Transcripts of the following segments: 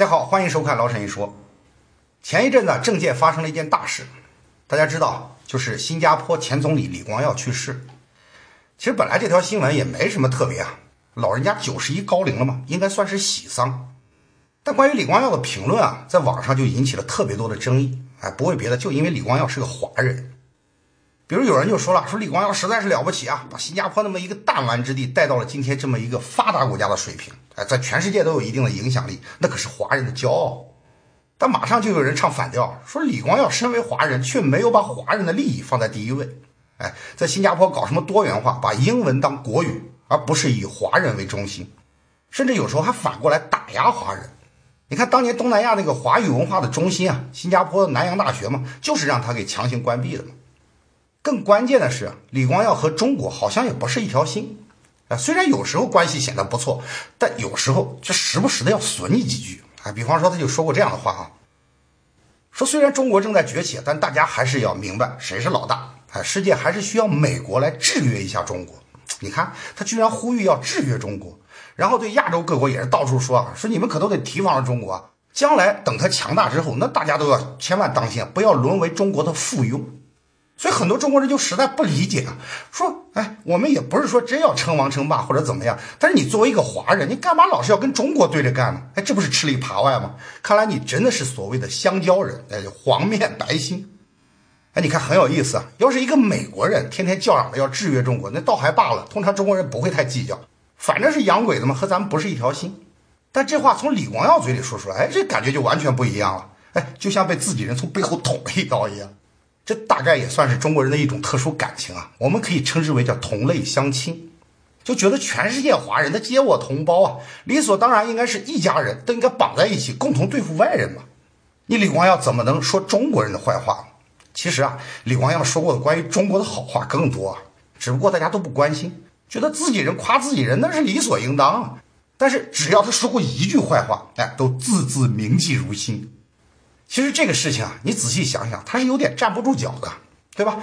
大家好，欢迎收看老沈一说。前一阵子政界发生了一件大事，大家知道，就是新加坡前总理李光耀去世。其实本来这条新闻也没什么特别啊，老人家九十一高龄了嘛，应该算是喜丧。但关于李光耀的评论啊，在网上就引起了特别多的争议。哎，不为别的，就因为李光耀是个华人。比如有人就说了，说李光耀实在是了不起啊，把新加坡那么一个弹丸之地带到了今天这么一个发达国家的水平，在全世界都有一定的影响力，那可是华人的骄傲。但马上就有人唱反调，说李光耀身为华人，却没有把华人的利益放在第一位。哎，在新加坡搞什么多元化，把英文当国语，而不是以华人为中心，甚至有时候还反过来打压华人。你看当年东南亚那个华语文化的中心啊，新加坡南洋大学嘛，就是让他给强行关闭的嘛。更关键的是，李光耀和中国好像也不是一条心啊。虽然有时候关系显得不错，但有时候却时不时的要损你几句啊。比方说，他就说过这样的话啊，说虽然中国正在崛起，但大家还是要明白谁是老大啊。世界还是需要美国来制约一下中国。你看，他居然呼吁要制约中国，然后对亚洲各国也是到处说啊，说你们可都得提防着中国。将来等他强大之后，那大家都要千万当心，不要沦为中国的附庸。所以很多中国人就实在不理解啊，说，哎，我们也不是说真要称王称霸或者怎么样，但是你作为一个华人，你干嘛老是要跟中国对着干呢？哎，这不是吃里扒外吗？看来你真的是所谓的香蕉人，哎，黄面白心。哎，你看很有意思啊。要是一个美国人天天叫嚷着要制约中国，那倒还罢了，通常中国人不会太计较，反正是洋鬼子嘛，和咱们不是一条心。但这话从李光耀嘴里说出来，哎，这感觉就完全不一样了，哎，就像被自己人从背后捅了一刀一样。这大概也算是中国人的一种特殊感情啊，我们可以称之为叫同类相亲，就觉得全世界华人的皆我同胞啊，理所当然应该是一家人，都应该绑在一起，共同对付外人嘛。你李光耀怎么能说中国人的坏话呢？其实啊，李光耀说过的关于中国的好话更多啊，只不过大家都不关心，觉得自己人夸自己人那是理所应当啊。但是只要他说过一句坏话，哎，都字字铭记如新。其实这个事情啊，你仔细想想，他是有点站不住脚的，对吧？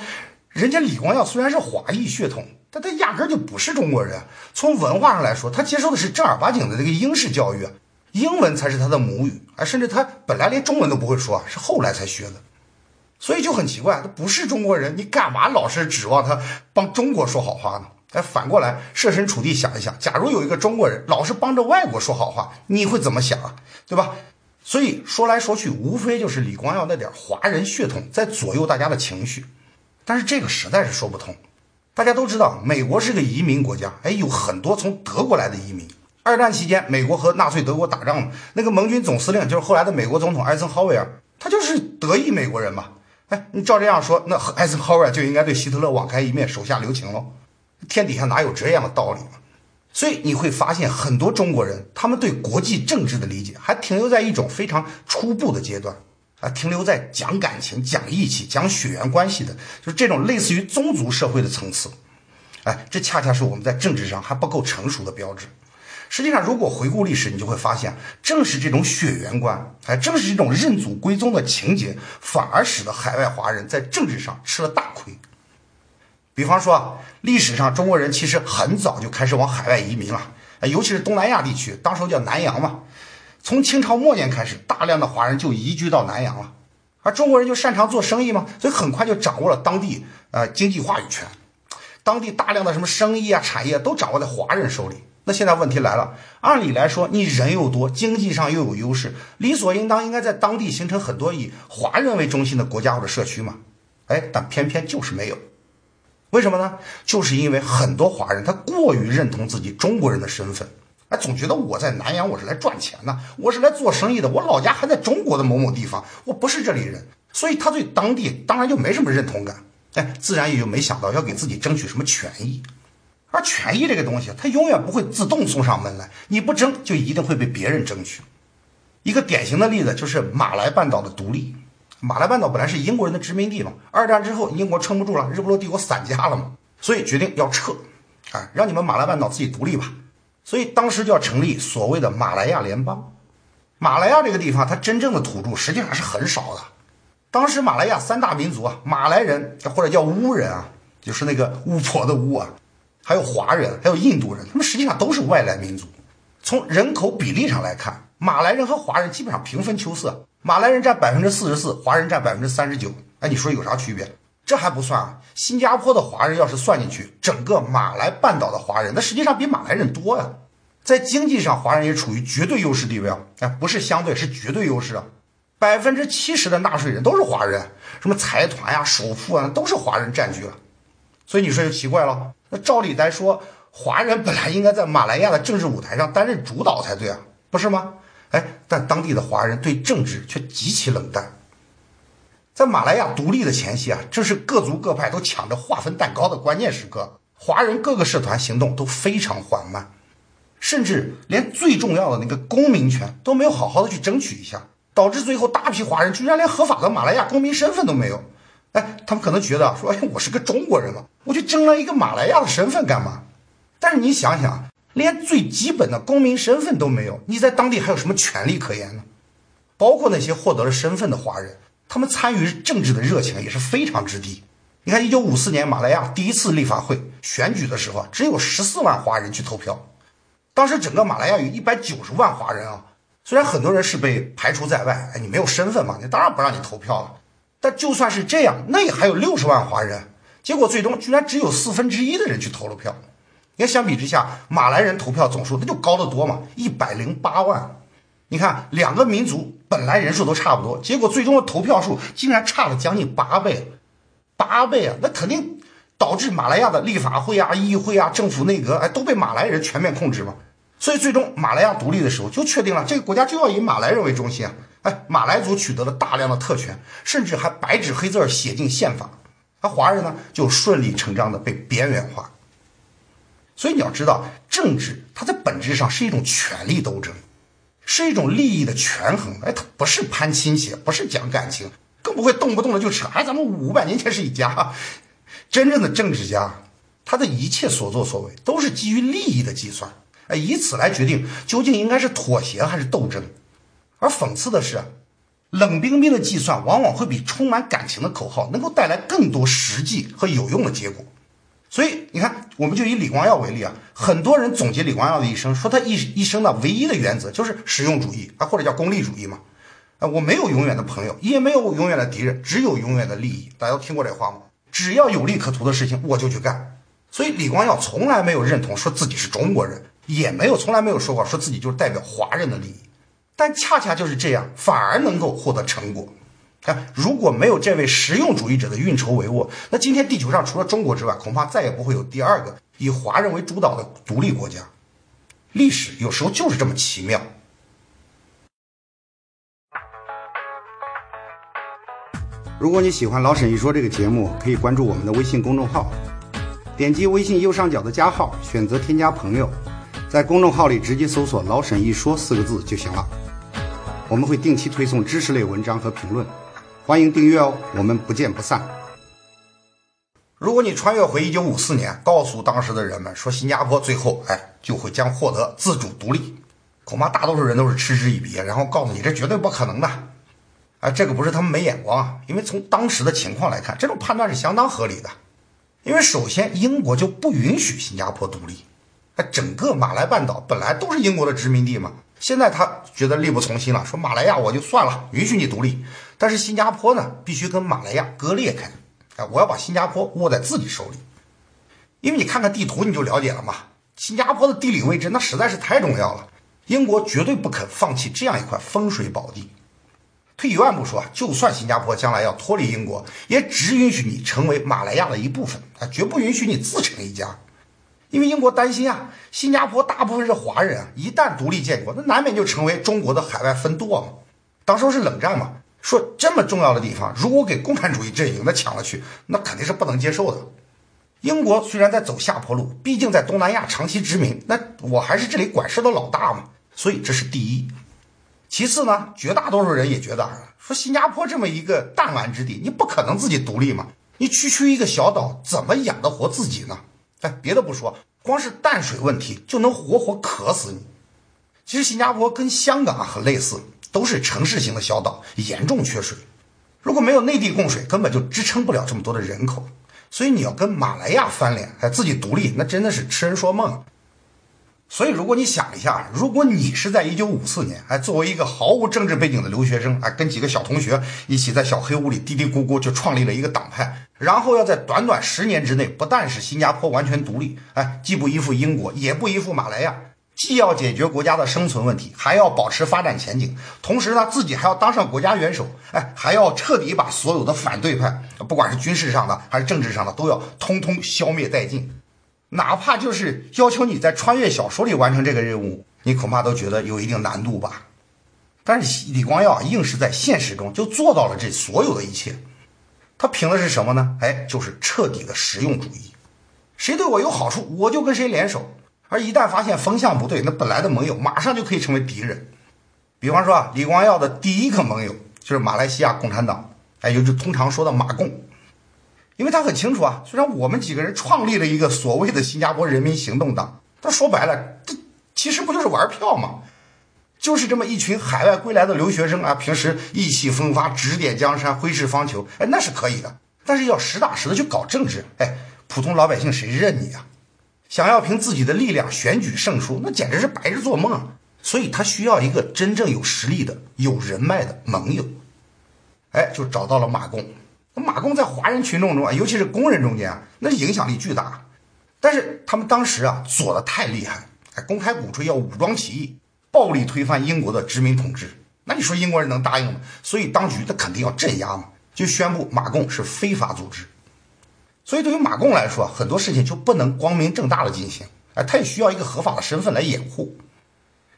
人家李光耀虽然是华裔血统，但他压根就不是中国人。从文化上来说，他接受的是正儿八经的这个英式教育，英文才是他的母语，啊，甚至他本来连中文都不会说，是后来才学的。所以就很奇怪，他不是中国人，你干嘛老是指望他帮中国说好话呢？哎，反过来设身处地想一想，假如有一个中国人老是帮着外国说好话，你会怎么想啊？对吧？所以说来说去，无非就是李光耀那点华人血统在左右大家的情绪，但是这个实在是说不通。大家都知道，美国是个移民国家，哎，有很多从德国来的移民。二战期间，美国和纳粹德国打仗，那个盟军总司令就是后来的美国总统艾森豪威尔，他就是德裔美国人嘛。哎，你照这样说，那艾森豪威尔就应该对希特勒网开一面，手下留情喽？天底下哪有这样的道理？所以你会发现，很多中国人他们对国际政治的理解还停留在一种非常初步的阶段啊，停留在讲感情、讲义气、讲血缘关系的，就是这种类似于宗族社会的层次。哎，这恰恰是我们在政治上还不够成熟的标志。实际上，如果回顾历史，你就会发现，正是这种血缘观，哎，正是这种认祖归宗的情节，反而使得海外华人在政治上吃了大亏。比方说啊，历史上中国人其实很早就开始往海外移民了，尤其是东南亚地区，当时候叫南洋嘛。从清朝末年开始，大量的华人就移居到南洋了，而中国人就擅长做生意嘛，所以很快就掌握了当地呃经济话语权，当地大量的什么生意啊产业都掌握在华人手里。那现在问题来了，按理来说，你人又多，经济上又有优势，理所应当应该在当地形成很多以华人为中心的国家或者社区嘛？哎，但偏偏就是没有。为什么呢？就是因为很多华人他过于认同自己中国人的身份，哎，总觉得我在南洋我是来赚钱的，我是来做生意的，我老家还在中国的某某地方，我不是这里人，所以他对当地当然就没什么认同感，哎，自然也就没想到要给自己争取什么权益，而权益这个东西，它永远不会自动送上门来，你不争就一定会被别人争取。一个典型的例子就是马来半岛的独立。马来半岛本来是英国人的殖民地嘛，二战之后英国撑不住了，日不落帝国散家了嘛，所以决定要撤，啊，让你们马来半岛自己独立吧。所以当时就要成立所谓的马来亚联邦。马来亚这个地方，它真正的土著实际上是很少的。当时马来亚三大民族啊，马来人或者叫巫人啊，就是那个巫婆的巫啊，还有华人，还有印度人，他们实际上都是外来民族。从人口比例上来看，马来人和华人基本上平分秋色，马来人占百分之四十四，华人占百分之三十九。哎，你说有啥区别？这还不算啊，新加坡的华人要是算进去，整个马来半岛的华人，那实际上比马来人多呀。在经济上，华人也处于绝对优势地位啊！哎，不是相对，是绝对优势啊！百分之七十的纳税人都是华人，什么财团呀、首富啊，都是华人占据了。所以你说就奇怪了，那照理来说，华人本来应该在马来亚的政治舞台上担任主导才对啊，不是吗？哎，但当地的华人对政治却极其冷淡。在马来亚独立的前夕啊，正是各族各派都抢着划分蛋糕的关键时刻，华人各个社团行动都非常缓慢，甚至连最重要的那个公民权都没有好好的去争取一下，导致最后大批华人居然连合法的马来亚公民身份都没有。哎，他们可能觉得说，哎，我是个中国人嘛，我去争了一个马来亚的身份干嘛？但是你想想，连最基本的公民身份都没有，你在当地还有什么权利可言呢？包括那些获得了身份的华人。他们参与政治的热情也是非常之低。你看，一九五四年马来亚第一次立法会选举的时候，只有十四万华人去投票。当时整个马来亚有一百九十万华人啊，虽然很多人是被排除在外，哎，你没有身份嘛，你当然不让你投票了。但就算是这样，那也还有六十万华人。结果最终居然只有四分之一的人去投了票。你看，相比之下，马来人投票总数那就高得多嘛，一百零八万。你看，两个民族本来人数都差不多，结果最终的投票数竟然差了将近八倍，八倍啊！那肯定导致马来亚的立法会啊、议会啊、政府内阁哎都被马来人全面控制嘛。所以最终马来亚独立的时候就确定了，这个国家就要以马来人为中心啊！哎，马来族取得了大量的特权，甚至还白纸黑字写进宪法，而华人呢就顺理成章的被边缘化。所以你要知道，政治它在本质上是一种权力斗争。是一种利益的权衡，哎，它不是攀亲戚，不是讲感情，更不会动不动的就扯，哎，咱们五百年前是一家。真正的政治家，他的一切所作所为都是基于利益的计算，哎，以此来决定究竟应该是妥协还是斗争。而讽刺的是，冷冰冰的计算往往会比充满感情的口号能够带来更多实际和有用的结果。所以你看，我们就以李光耀为例啊，很多人总结李光耀的一生，说他一一生的唯一的原则就是实用主义啊，或者叫功利主义嘛。啊，我没有永远的朋友，也没有永远的敌人，只有永远的利益。大家都听过这话吗？只要有利可图的事情，我就去干。所以李光耀从来没有认同说自己是中国人，也没有从来没有说过说自己就是代表华人的利益。但恰恰就是这样，反而能够获得成果。看，如果没有这位实用主义者的运筹帷幄，那今天地球上除了中国之外，恐怕再也不会有第二个以华人为主导的独立国家。历史有时候就是这么奇妙。如果你喜欢老沈一说这个节目，可以关注我们的微信公众号，点击微信右上角的加号，选择添加朋友，在公众号里直接搜索“老沈一说”四个字就行了。我们会定期推送知识类文章和评论。欢迎订阅哦，我们不见不散。如果你穿越回一九五四年，告诉当时的人们说新加坡最后哎就会将获得自主独立，恐怕大多数人都是嗤之以鼻，然后告诉你这绝对不可能的。哎，这个不是他们没眼光啊，因为从当时的情况来看，这种判断是相当合理的。因为首先英国就不允许新加坡独立，哎，整个马来半岛本来都是英国的殖民地嘛。现在他觉得力不从心了，说马来亚我就算了，允许你独立，但是新加坡呢，必须跟马来亚割裂开，哎，我要把新加坡握在自己手里，因为你看看地图你就了解了嘛，新加坡的地理位置那实在是太重要了，英国绝对不肯放弃这样一块风水宝地。退一万步说，就算新加坡将来要脱离英国，也只允许你成为马来亚的一部分，啊，绝不允许你自成一家。因为英国担心啊，新加坡大部分是华人啊，一旦独立建国，那难免就成为中国的海外分舵嘛。当时是冷战嘛，说这么重要的地方，如果给共产主义阵营的抢了去，那肯定是不能接受的。英国虽然在走下坡路，毕竟在东南亚长期殖民，那我还是这里管事的老大嘛，所以这是第一。其次呢，绝大多数人也觉得说新加坡这么一个弹丸之地，你不可能自己独立嘛，你区区一个小岛，怎么养得活自己呢？哎，别的不说，光是淡水问题就能活活渴死你。其实新加坡跟香港很类似，都是城市型的小岛，严重缺水。如果没有内地供水，根本就支撑不了这么多的人口。所以你要跟马来亚翻脸，还，自己独立，那真的是痴人说梦。所以，如果你想一下，如果你是在一九五四年，哎，作为一个毫无政治背景的留学生，哎，跟几个小同学一起在小黑屋里嘀嘀咕咕就创立了一个党派，然后要在短短十年之内，不但是新加坡完全独立，哎，既不依附英国，也不依附马来亚，既要解决国家的生存问题，还要保持发展前景，同时呢，自己还要当上国家元首，哎，还要彻底把所有的反对派，不管是军事上的还是政治上的，都要通通消灭殆尽。哪怕就是要求你在穿越小说里完成这个任务，你恐怕都觉得有一定难度吧。但是李光耀硬是在现实中就做到了这所有的一切。他凭的是什么呢？哎，就是彻底的实用主义。谁对我有好处，我就跟谁联手。而一旦发现风向不对，那本来的盟友马上就可以成为敌人。比方说啊，李光耀的第一个盟友就是马来西亚共产党，哎，也就通常说的马共。因为他很清楚啊，虽然我们几个人创立了一个所谓的新加坡人民行动党，但说白了，这其实不就是玩票吗？就是这么一群海外归来的留学生啊，平时意气风发，指点江山，挥斥方遒，哎，那是可以的。但是要实打实的去搞政治，哎，普通老百姓谁认你啊？想要凭自己的力量选举胜出，那简直是白日做梦。啊！所以他需要一个真正有实力的、有人脉的盟友，哎，就找到了马共。马共在华人群众中啊，尤其是工人中间啊，那影响力巨大。但是他们当时啊，左的太厉害，还公开鼓吹要武装起义，暴力推翻英国的殖民统治。那你说英国人能答应吗？所以当局他肯定要镇压嘛，就宣布马共是非法组织。所以对于马共来说，很多事情就不能光明正大的进行，哎，他也需要一个合法的身份来掩护。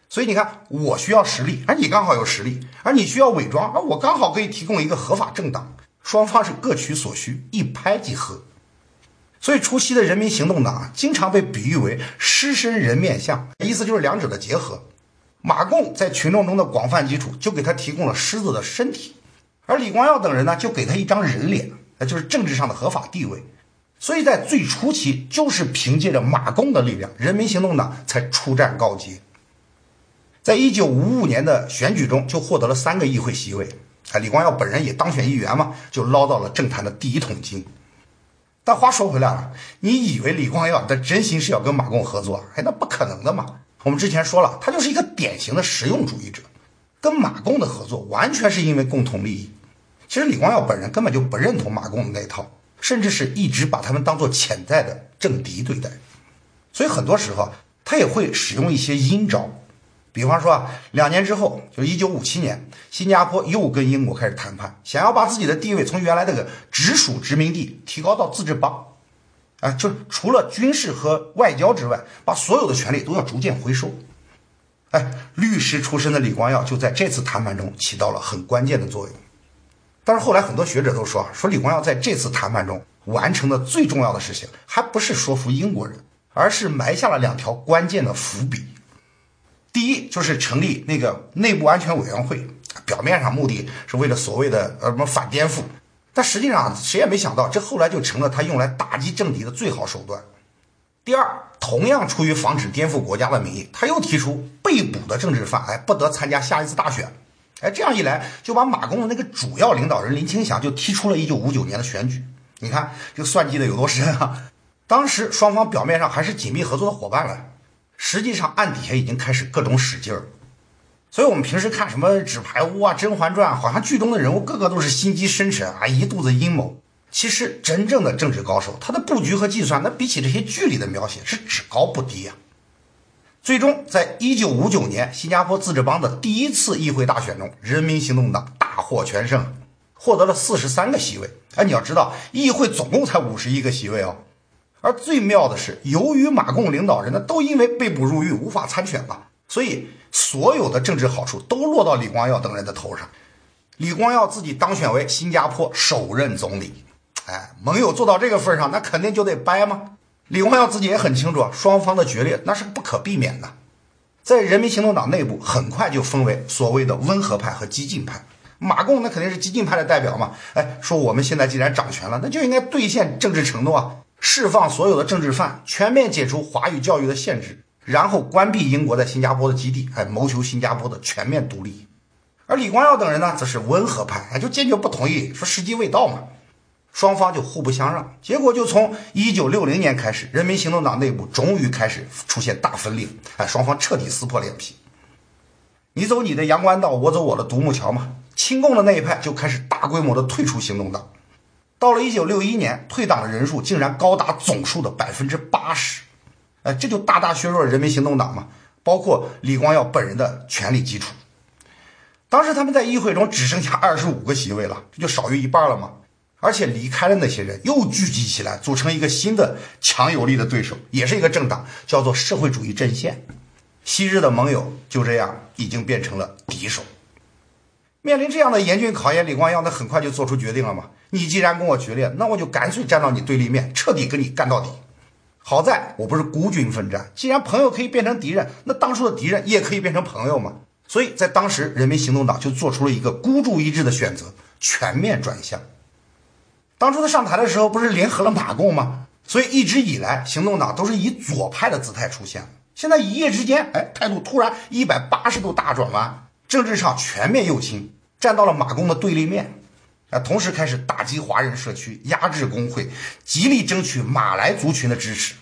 所以你看，我需要实力，而你刚好有实力；而你需要伪装，而我刚好可以提供一个合法政党。双方是各取所需，一拍即合。所以初期的人民行动党经常被比喻为狮身人面像，意思就是两者的结合。马共在群众中的广泛基础，就给他提供了狮子的身体；而李光耀等人呢，就给他一张人脸，那就是政治上的合法地位。所以在最初期，就是凭借着马共的力量，人民行动党才出战告捷。在一九五五年的选举中，就获得了三个议会席位。哎，李光耀本人也当选议员嘛，就捞到了政坛的第一桶金。但话说回来了，你以为李光耀他真心是要跟马共合作？哎，那不可能的嘛！我们之前说了，他就是一个典型的实用主义者，跟马共的合作完全是因为共同利益。其实李光耀本人根本就不认同马共的那一套，甚至是一直把他们当做潜在的政敌对待。所以很多时候他也会使用一些阴招。比方说啊，两年之后，就是一九五七年，新加坡又跟英国开始谈判，想要把自己的地位从原来那个直属殖民地提高到自治邦，啊，就除了军事和外交之外，把所有的权利都要逐渐回收。哎，律师出身的李光耀就在这次谈判中起到了很关键的作用。但是后来很多学者都说，说李光耀在这次谈判中完成的最重要的事情，还不是说服英国人，而是埋下了两条关键的伏笔。第一就是成立那个内部安全委员会，表面上目的是为了所谓的呃什么反颠覆，但实际上谁也没想到，这后来就成了他用来打击政敌的最好手段。第二，同样出于防止颠覆国家的名义，他又提出被捕的政治犯哎不得参加下一次大选，哎这样一来就把马共的那个主要领导人林清祥就踢出了一九五九年的选举。你看这算计的有多深啊！当时双方表面上还是紧密合作的伙伴了。实际上，暗底下已经开始各种使劲儿，所以我们平时看什么《纸牌屋》啊，《甄嬛传》，好像剧中的人物个个都是心机深沉啊，一肚子阴谋。其实，真正的政治高手，他的布局和计算，那比起这些剧里的描写是只高不低啊。最终，在一九五九年新加坡自治邦的第一次议会大选中，人民行动党大获全胜，获得了四十三个席位。哎，你要知道，议会总共才五十一个席位哦。而最妙的是，由于马共领导人呢都因为被捕入狱无法参选了，所以所有的政治好处都落到李光耀等人的头上。李光耀自己当选为新加坡首任总理，哎，盟友做到这个份上，那肯定就得掰吗？李光耀自己也很清楚啊，双方的决裂那是不可避免的。在人民行动党内部，很快就分为所谓的温和派和激进派。马共那肯定是激进派的代表嘛，哎，说我们现在既然掌权了，那就应该兑现政治承诺啊。释放所有的政治犯，全面解除华语教育的限制，然后关闭英国在新加坡的基地，哎，谋求新加坡的全面独立。而李光耀等人呢，则是温和派，哎，就坚决不同意，说时机未到嘛。双方就互不相让。结果就从一九六零年开始，人民行动党内部终于开始出现大分裂，哎，双方彻底撕破脸皮。你走你的阳关道，我走我的独木桥嘛。亲共的那一派就开始大规模的退出行动党。到了一九六一年，退党的人数竟然高达总数的百分之八十，哎，这就大大削弱了人民行动党嘛，包括李光耀本人的权力基础。当时他们在议会中只剩下二十五个席位了，这就少于一半了嘛。而且离开了那些人，又聚集起来，组成一个新的强有力的对手，也是一个政党，叫做社会主义阵线。昔日的盟友就这样已经变成了敌手。面临这样的严峻考验，李光耀那很快就做出决定了嘛。你既然跟我决裂，那我就干脆站到你对立面，彻底跟你干到底。好在我不是孤军奋战，既然朋友可以变成敌人，那当初的敌人也可以变成朋友嘛。所以在当时，人民行动党就做出了一个孤注一掷的选择，全面转向。当初他上台的时候，不是联合了马共吗？所以一直以来，行动党都是以左派的姿态出现。现在一夜之间，哎，态度突然一百八十度大转弯，政治上全面右倾，站到了马共的对立面。啊，同时开始打击华人社区，压制工会，极力争取马来族群的支持。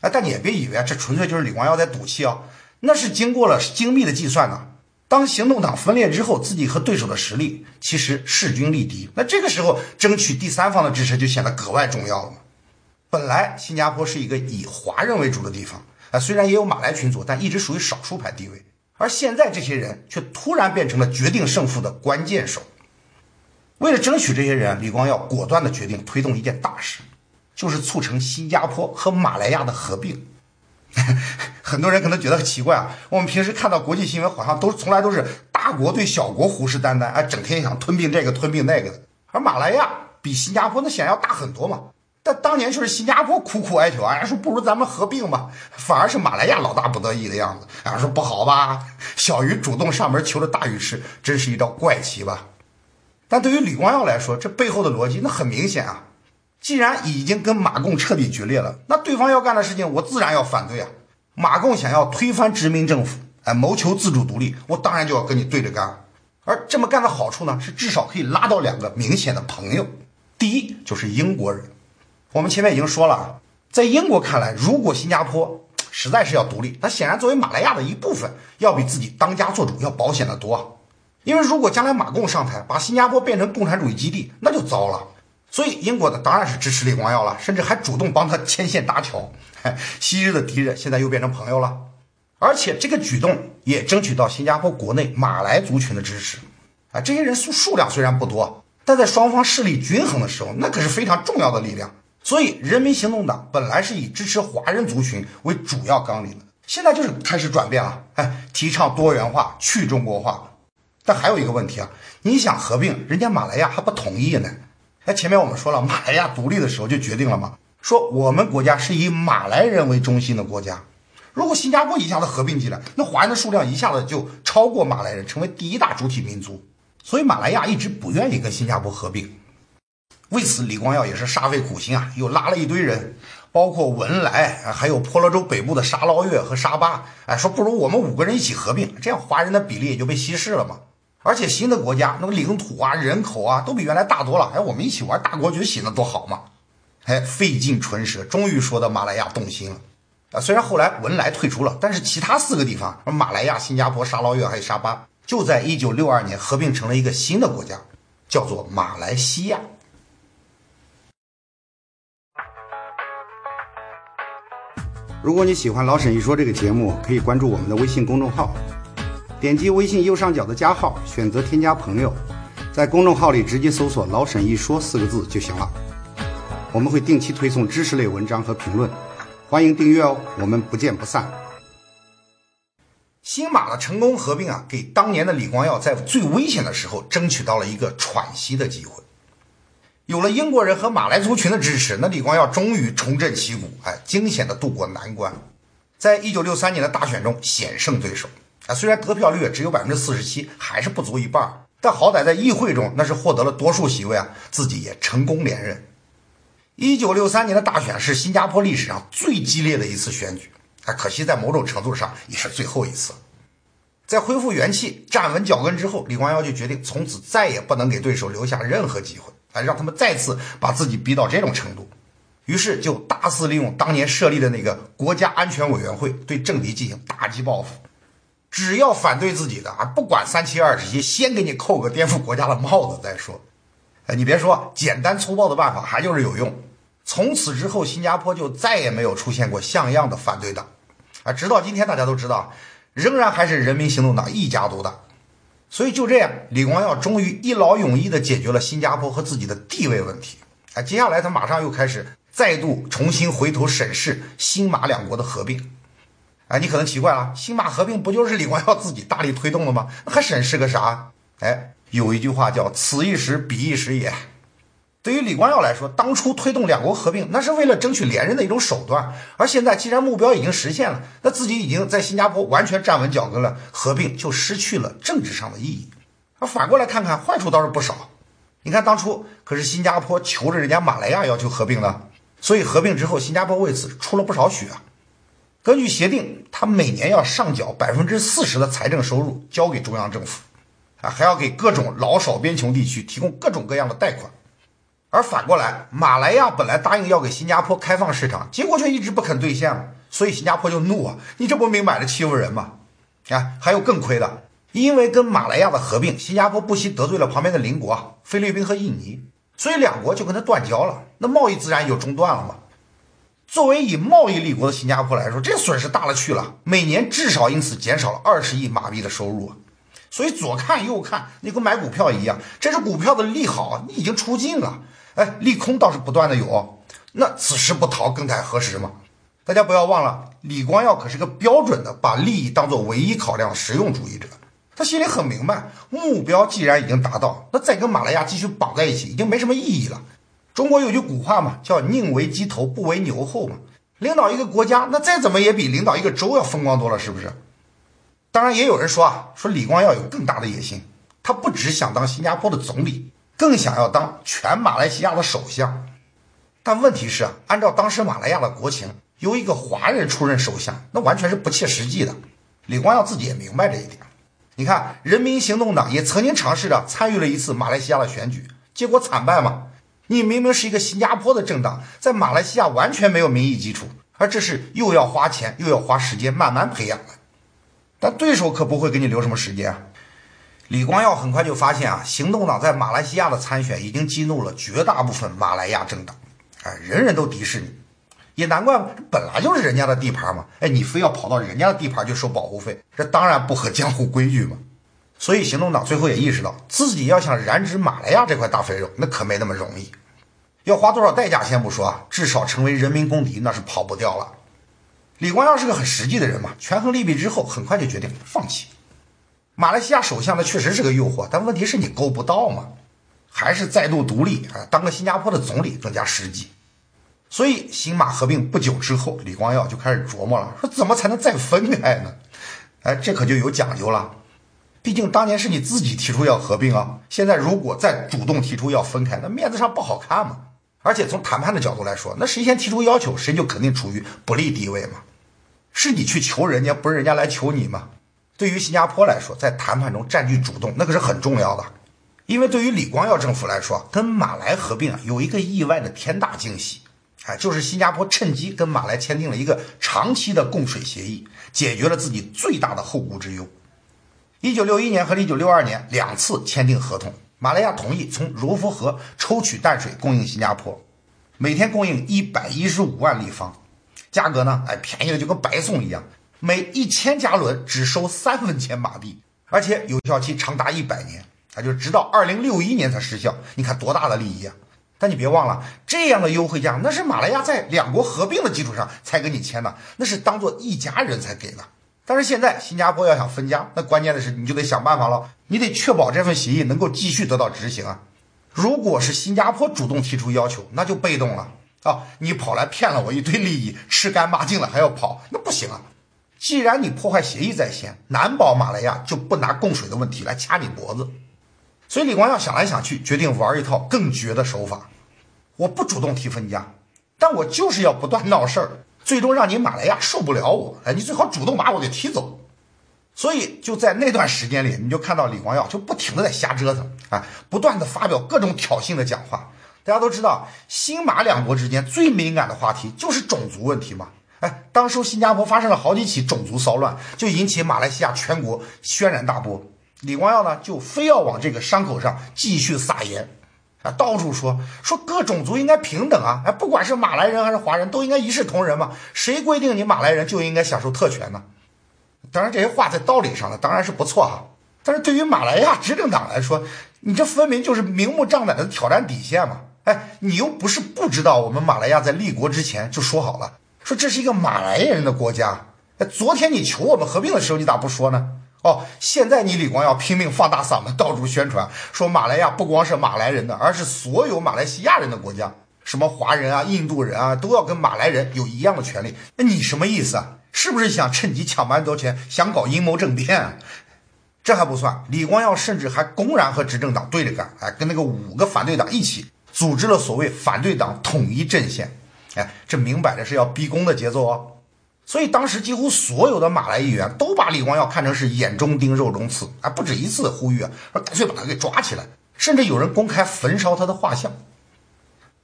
啊，但你也别以为，这纯粹就是李光耀在赌气啊，那是经过了精密的计算的。当行动党分裂之后，自己和对手的实力其实势均力敌，那这个时候争取第三方的支持就显得格外重要了。本来新加坡是一个以华人为主的地方，啊，虽然也有马来群族，但一直属于少数派地位。而现在这些人却突然变成了决定胜负的关键手。为了争取这些人，李光耀果断地决定推动一件大事，就是促成新加坡和马来亚的合并。很多人可能觉得很奇怪啊，我们平时看到国际新闻，好像都从来都是大国对小国虎视眈眈，哎，整天想吞并这个吞并那个的。而马来亚比新加坡那显然要大很多嘛。但当年就是新加坡苦苦哀求，哎，说不如咱们合并吧，反而是马来亚老大不得已的样子，啊，说不好吧？小鱼主动上门求着大鱼吃，真是一招怪棋吧？但对于李光耀来说，这背后的逻辑那很明显啊！既然已经跟马共彻底决裂了，那对方要干的事情，我自然要反对啊！马共想要推翻殖民政府，哎，谋求自主独立，我当然就要跟你对着干。而这么干的好处呢，是至少可以拉到两个明显的朋友。第一就是英国人，我们前面已经说了啊，在英国看来，如果新加坡实在是要独立，那显然作为马来亚的一部分，要比自己当家做主要保险的多。因为如果将来马共上台，把新加坡变成共产主义基地，那就糟了。所以英国的当然是支持李光耀了，甚至还主动帮他牵线搭桥。昔日的敌人现在又变成朋友了，而且这个举动也争取到新加坡国内马来族群的支持。啊，这些人数数量虽然不多，但在双方势力均衡的时候，那可是非常重要的力量。所以人民行动党本来是以支持华人族群为主要纲领的，现在就是开始转变了，哎，提倡多元化、去中国化。但还有一个问题啊，你想合并，人家马来亚还不同意呢。哎，前面我们说了，马来亚独立的时候就决定了嘛，说我们国家是以马来人为中心的国家。如果新加坡一下子合并进来，那华人的数量一下子就超过马来人，成为第一大主体民族。所以马来亚一直不愿意跟新加坡合并。为此，李光耀也是煞费苦心啊，又拉了一堆人，包括文莱，还有婆罗洲北部的沙捞越和沙巴，哎，说不如我们五个人一起合并，这样华人的比例也就被稀释了嘛。而且新的国家那个领土啊、人口啊都比原来大多了，哎，我们一起玩大国崛起那多好嘛！哎，费尽唇舌，终于说的马来亚动心了啊。虽然后来文莱退出了，但是其他四个地方，马来亚、新加坡、沙捞越还有沙巴，就在一九六二年合并成了一个新的国家，叫做马来西亚。如果你喜欢老沈一说这个节目，可以关注我们的微信公众号。点击微信右上角的加号，选择添加朋友，在公众号里直接搜索“老沈一说”四个字就行了。我们会定期推送知识类文章和评论，欢迎订阅哦。我们不见不散。新马的成功合并啊，给当年的李光耀在最危险的时候争取到了一个喘息的机会。有了英国人和马来族群的支持，那李光耀终于重振旗鼓，哎，惊险的度过难关，在一九六三年的大选中险胜对手。啊，虽然得票率只有百分之四十七，还是不足一半，但好歹在议会中那是获得了多数席位啊，自己也成功连任。一九六三年的大选是新加坡历史上最激烈的一次选举，啊，可惜在某种程度上也是最后一次。在恢复元气、站稳脚跟之后，李光耀就决定从此再也不能给对手留下任何机会，啊让他们再次把自己逼到这种程度。于是就大肆利用当年设立的那个国家安全委员会，对政敌进行打击报复。只要反对自己的啊，不管三七二十一，先给你扣个颠覆国家的帽子再说。哎，你别说，简单粗暴的办法还就是有用。从此之后，新加坡就再也没有出现过像样的反对党啊！直到今天，大家都知道，仍然还是人民行动党一家独大。所以就这样，李光耀终于一劳永逸地解决了新加坡和自己的地位问题。啊，接下来他马上又开始再度重新回头审视新马两国的合并。啊，你可能奇怪了，新马合并不就是李光耀自己大力推动的吗？还审视个啥？哎，有一句话叫“此一时，彼一时也”。对于李光耀来说，当初推动两国合并，那是为了争取连任的一种手段。而现在，既然目标已经实现了，那自己已经在新加坡完全站稳脚跟了，合并就失去了政治上的意义。而反过来看看，坏处倒是不少。你看，当初可是新加坡求着人家马来亚要求合并的，所以合并之后，新加坡为此出了不少血啊。根据协定，他每年要上缴百分之四十的财政收入交给中央政府，啊，还要给各种老少边穷地区提供各种各样的贷款。而反过来，马来亚本来答应要给新加坡开放市场，结果却一直不肯兑现了，所以新加坡就怒啊！你这不明摆着欺负人吗？啊，还有更亏的，因为跟马来亚的合并，新加坡不惜得罪了旁边的邻国菲律宾和印尼，所以两国就跟他断交了，那贸易自然也就中断了嘛。作为以贸易立国的新加坡来说，这损失大了去了，每年至少因此减少了二十亿马币的收入！所以左看右看，你跟买股票一样，这只股票的利好，你已经出尽了。哎，利空倒是不断的有，那此时不逃更待何时嘛？大家不要忘了，李光耀可是个标准的把利益当做唯一考量的实用主义者。他心里很明白，目标既然已经达到，那再跟马来亚继续绑在一起已经没什么意义了。中国有句古话嘛，叫宁为鸡头不为牛后嘛。领导一个国家，那再怎么也比领导一个州要风光多了，是不是？当然，也有人说啊，说李光耀有更大的野心，他不只想当新加坡的总理。更想要当全马来西亚的首相，但问题是啊，按照当时马来亚的国情，由一个华人出任首相，那完全是不切实际的。李光耀自己也明白这一点。你看，人民行动党也曾经尝试着参与了一次马来西亚的选举，结果惨败嘛。你明明是一个新加坡的政党，在马来西亚完全没有民意基础，而这是又要花钱又要花时间慢慢培养的。但对手可不会给你留什么时间啊。李光耀很快就发现啊，行动党在马来西亚的参选已经激怒了绝大部分马来亚政党，哎，人人都敌视你，也难怪，本来就是人家的地盘嘛，哎，你非要跑到人家的地盘去收保护费，这当然不合江湖规矩嘛。所以行动党最后也意识到，自己要想染指马来亚这块大肥肉，那可没那么容易，要花多少代价先不说啊，至少成为人民公敌那是跑不掉了。李光耀是个很实际的人嘛，权衡利弊之后，很快就决定放弃。马来西亚首相那确实是个诱惑，但问题是你够不到嘛？还是再度独立啊，当个新加坡的总理更加实际。所以新马合并不久之后，李光耀就开始琢磨了，说怎么才能再分开呢？哎，这可就有讲究了。毕竟当年是你自己提出要合并啊，现在如果再主动提出要分开，那面子上不好看嘛。而且从谈判的角度来说，那谁先提出要求，谁就肯定处于不利地位嘛。是你去求人家，不是人家来求你嘛？对于新加坡来说，在谈判中占据主动，那可是很重要的。因为对于李光耀政府来说，跟马来合并啊，有一个意外的天大惊喜，哎，就是新加坡趁机跟马来签订了一个长期的供水协议，解决了自己最大的后顾之忧。一九六一年和一九六二年两次签订合同，马来亚同意从柔佛河抽取淡水供应新加坡，每天供应一百一十五万立方，价格呢，哎，便宜的就跟白送一样。每一千加仑只收三分钱马币，而且有效期长达一百年，啊，就直到二零六一年才失效。你看多大的利益啊！但你别忘了，这样的优惠价那是马来亚在两国合并的基础上才跟你签的，那是当做一家人才给的。但是现在新加坡要想分家，那关键的是你就得想办法了，你得确保这份协议能够继续得到执行啊。如果是新加坡主动提出要求，那就被动了啊！你跑来骗了我一堆利益，吃干抹净了还要跑，那不行啊！既然你破坏协议在先，难保马来亚就不拿供水的问题来掐你脖子。所以李光耀想来想去，决定玩一套更绝的手法。我不主动提分家，但我就是要不断闹事儿，最终让你马来亚受不了我。哎，你最好主动把我给踢走。所以就在那段时间里，你就看到李光耀就不停的在瞎折腾啊，不断的发表各种挑衅的讲话。大家都知道，新马两国之间最敏感的话题就是种族问题嘛。哎，当时新加坡发生了好几起种族骚乱，就引起马来西亚全国轩然大波。李光耀呢，就非要往这个伤口上继续撒盐，啊，到处说说各种族应该平等啊，哎，不管是马来人还是华人都应该一视同仁嘛，谁规定你马来人就应该享受特权呢？当然，这些话在道理上呢，当然是不错哈。但是对于马来亚执政党来说，你这分明就是明目张胆的挑战底线嘛！哎，你又不是不知道，我们马来亚在立国之前就说好了，说这是一个马来人的国家。哎，昨天你求我们合并的时候，你咋不说呢？哦，现在你李光耀拼命放大嗓门，到处宣传，说马来亚不光是马来人的，而是所有马来西亚人的国家，什么华人啊、印度人啊，都要跟马来人有一样的权利。那你什么意思啊？是不是想趁机抢蛮多钱，想搞阴谋政变啊？这还不算，李光耀甚至还公然和执政党对着干，哎，跟那个五个反对党一起组织了所谓反对党统一阵线，哎，这明摆着是要逼宫的节奏哦。所以当时几乎所有的马来议员都把李光耀看成是眼中钉、肉中刺，啊，不止一次呼吁啊，说干脆把他给抓起来，甚至有人公开焚烧他的画像。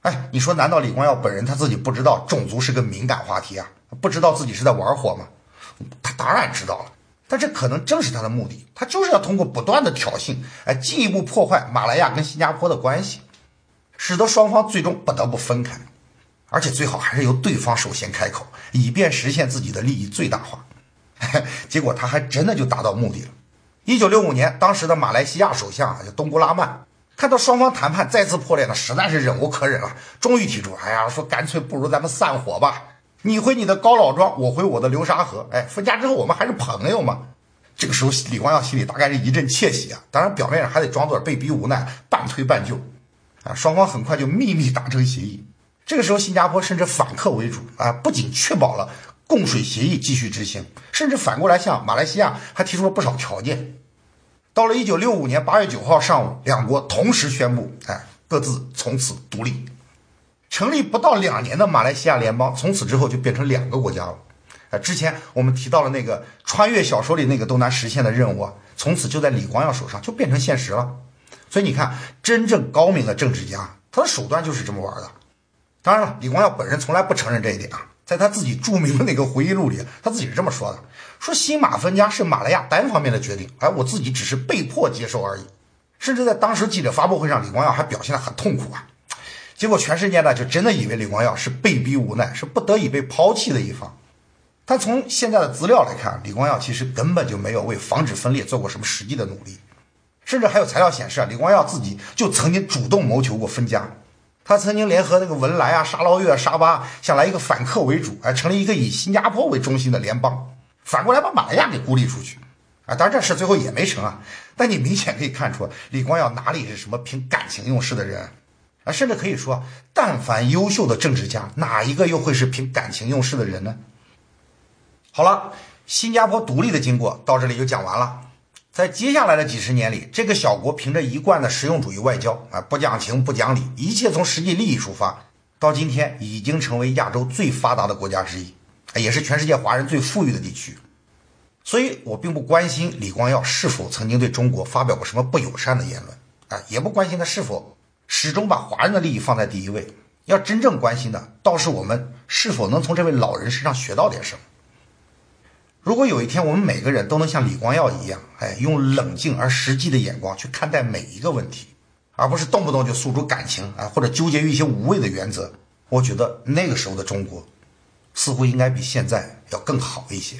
哎，你说难道李光耀本人他自己不知道种族是个敏感话题啊？不知道自己是在玩火吗？他当然知道了，但这可能正是他的目的。他就是要通过不断的挑衅，哎，进一步破坏马来亚跟新加坡的关系，使得双方最终不得不分开，而且最好还是由对方首先开口，以便实现自己的利益最大化。结果他还真的就达到目的了。一九六五年，当时的马来西亚首相啊叫东姑拉曼，看到双方谈判再次破裂呢，实在是忍无可忍了，终于提出，哎呀，说干脆不如咱们散伙吧。你回你的高老庄，我回我的流沙河。哎，分家之后我们还是朋友嘛。这个时候，李光耀心里大概是一阵窃喜啊。当然，表面上还得装作被逼无奈，半推半就。啊，双方很快就秘密达成协议。这个时候，新加坡甚至反客为主啊，不仅确保了供水协议继续执行，甚至反过来向马来西亚还提出了不少条件。到了一九六五年八月九号上午，两国同时宣布，哎，各自从此独立。成立不到两年的马来西亚联邦，从此之后就变成两个国家了。啊，之前我们提到了那个穿越小说里那个都难实现的任务啊，从此就在李光耀手上就变成现实了。所以你看，真正高明的政治家，他的手段就是这么玩的。当然了，李光耀本人从来不承认这一点啊，在他自己著名的那个回忆录里，他自己是这么说的：说新马分家是马来亚单方面的决定，而我自己只是被迫接受而已。甚至在当时记者发布会上，李光耀还表现得很痛苦啊。结果全世界呢，就真的以为李光耀是被逼无奈，是不得已被抛弃的一方。但从现在的资料来看，李光耀其实根本就没有为防止分裂做过什么实际的努力，甚至还有材料显示啊，李光耀自己就曾经主动谋求过分家。他曾经联合那个文莱啊、沙捞越、沙巴，想来一个反客为主，哎，成立一个以新加坡为中心的联邦，反过来把马来亚给孤立出去。啊，当然这事最后也没成啊。但你明显可以看出，李光耀哪里是什么凭感情用事的人。啊，甚至可以说，但凡优秀的政治家，哪一个又会是凭感情用事的人呢？好了，新加坡独立的经过到这里就讲完了。在接下来的几十年里，这个小国凭着一贯的实用主义外交，啊，不讲情不讲理，一切从实际利益出发，到今天已经成为亚洲最发达的国家之一，也是全世界华人最富裕的地区。所以我并不关心李光耀是否曾经对中国发表过什么不友善的言论，啊，也不关心他是否。始终把华人的利益放在第一位，要真正关心的，倒是我们是否能从这位老人身上学到点什么。如果有一天我们每个人都能像李光耀一样，哎，用冷静而实际的眼光去看待每一个问题，而不是动不动就诉诸感情啊，或者纠结于一些无谓的原则，我觉得那个时候的中国，似乎应该比现在要更好一些。